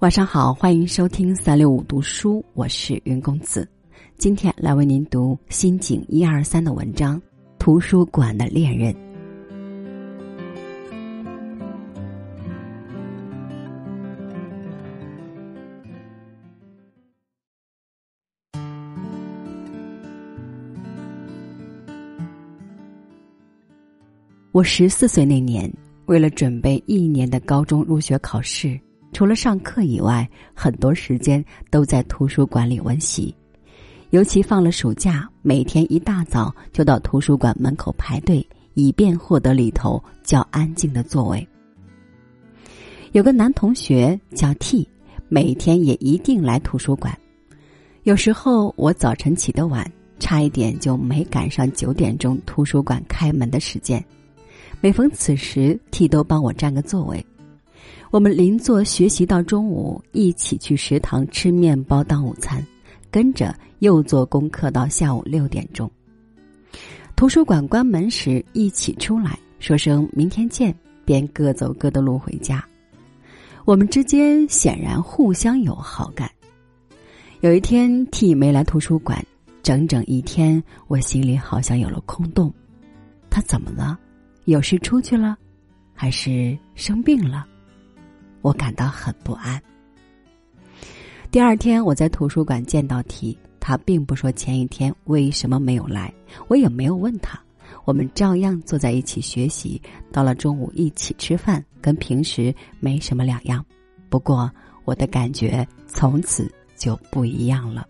晚上好，欢迎收听三六五读书，我是云公子。今天来为您读新井一二三的文章《图书馆的恋人》。我十四岁那年，为了准备一年的高中入学考试。除了上课以外，很多时间都在图书馆里温习。尤其放了暑假，每天一大早就到图书馆门口排队，以便获得里头较安静的座位。有个男同学叫 T，每天也一定来图书馆。有时候我早晨起得晚，差一点就没赶上九点钟图书馆开门的时间。每逢此时，T 都帮我占个座位。我们邻座学习到中午，一起去食堂吃面包当午餐，跟着又做功课到下午六点钟。图书馆关门时一起出来，说声明天见，便各走各的路回家。我们之间显然互相有好感。有一天 T 没来图书馆，整整一天，我心里好像有了空洞。他怎么了？有事出去了，还是生病了？我感到很不安。第二天，我在图书馆见到 T，他并不说前一天为什么没有来，我也没有问他。我们照样坐在一起学习，到了中午一起吃饭，跟平时没什么两样。不过，我的感觉从此就不一样了。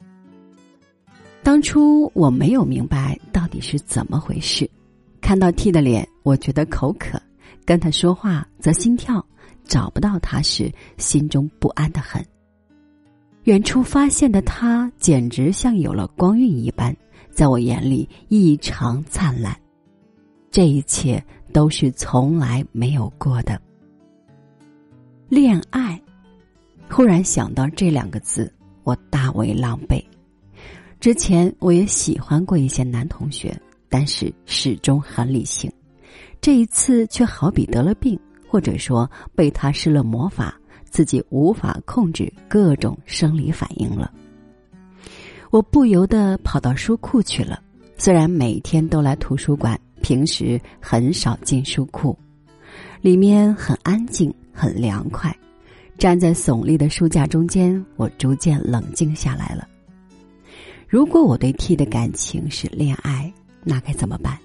当初我没有明白到底是怎么回事，看到 T 的脸，我觉得口渴，跟他说话则心跳。找不到他时，心中不安的很。远处发现的他，简直像有了光晕一般，在我眼里异常灿烂。这一切都是从来没有过的。恋爱，忽然想到这两个字，我大为狼狈。之前我也喜欢过一些男同学，但是始终很理性。这一次却好比得了病。或者说被他施了魔法，自己无法控制各种生理反应了。我不由得跑到书库去了。虽然每天都来图书馆，平时很少进书库。里面很安静，很凉快。站在耸立的书架中间，我逐渐冷静下来了。如果我对 T 的感情是恋爱，那该怎么办？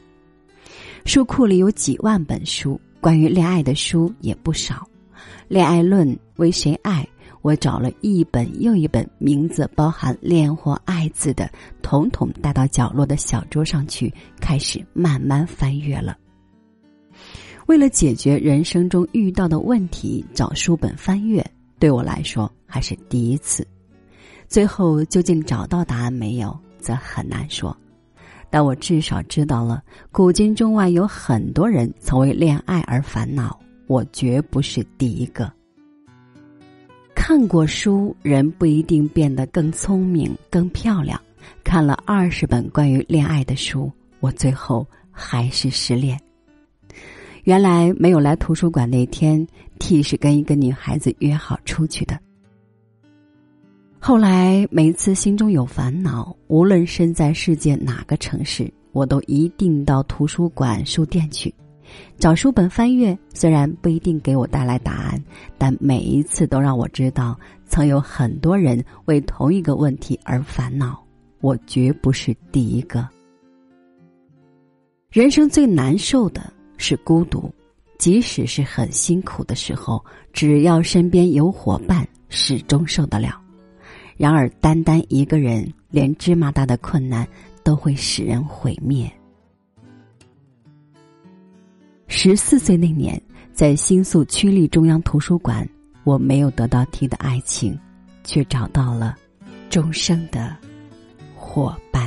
书库里有几万本书。关于恋爱的书也不少，《恋爱论》为谁爱？我找了一本又一本，名字包含“恋”或“爱”字的，统统带到角落的小桌上去，开始慢慢翻阅了。为了解决人生中遇到的问题，找书本翻阅，对我来说还是第一次。最后究竟找到答案没有，则很难说。但我至少知道了，古今中外有很多人曾为恋爱而烦恼，我绝不是第一个。看过书，人不一定变得更聪明、更漂亮。看了二十本关于恋爱的书，我最后还是失恋。原来没有来图书馆那天，T 是跟一个女孩子约好出去的。后来每次心中有烦恼，无论身在世界哪个城市，我都一定到图书馆、书店去，找书本翻阅。虽然不一定给我带来答案，但每一次都让我知道，曾有很多人为同一个问题而烦恼，我绝不是第一个。人生最难受的是孤独，即使是很辛苦的时候，只要身边有伙伴，始终受得了。然而，单单一个人，连芝麻大的困难都会使人毁灭。十四岁那年，在新宿区立中央图书馆，我没有得到 T 的爱情，却找到了终生的伙伴。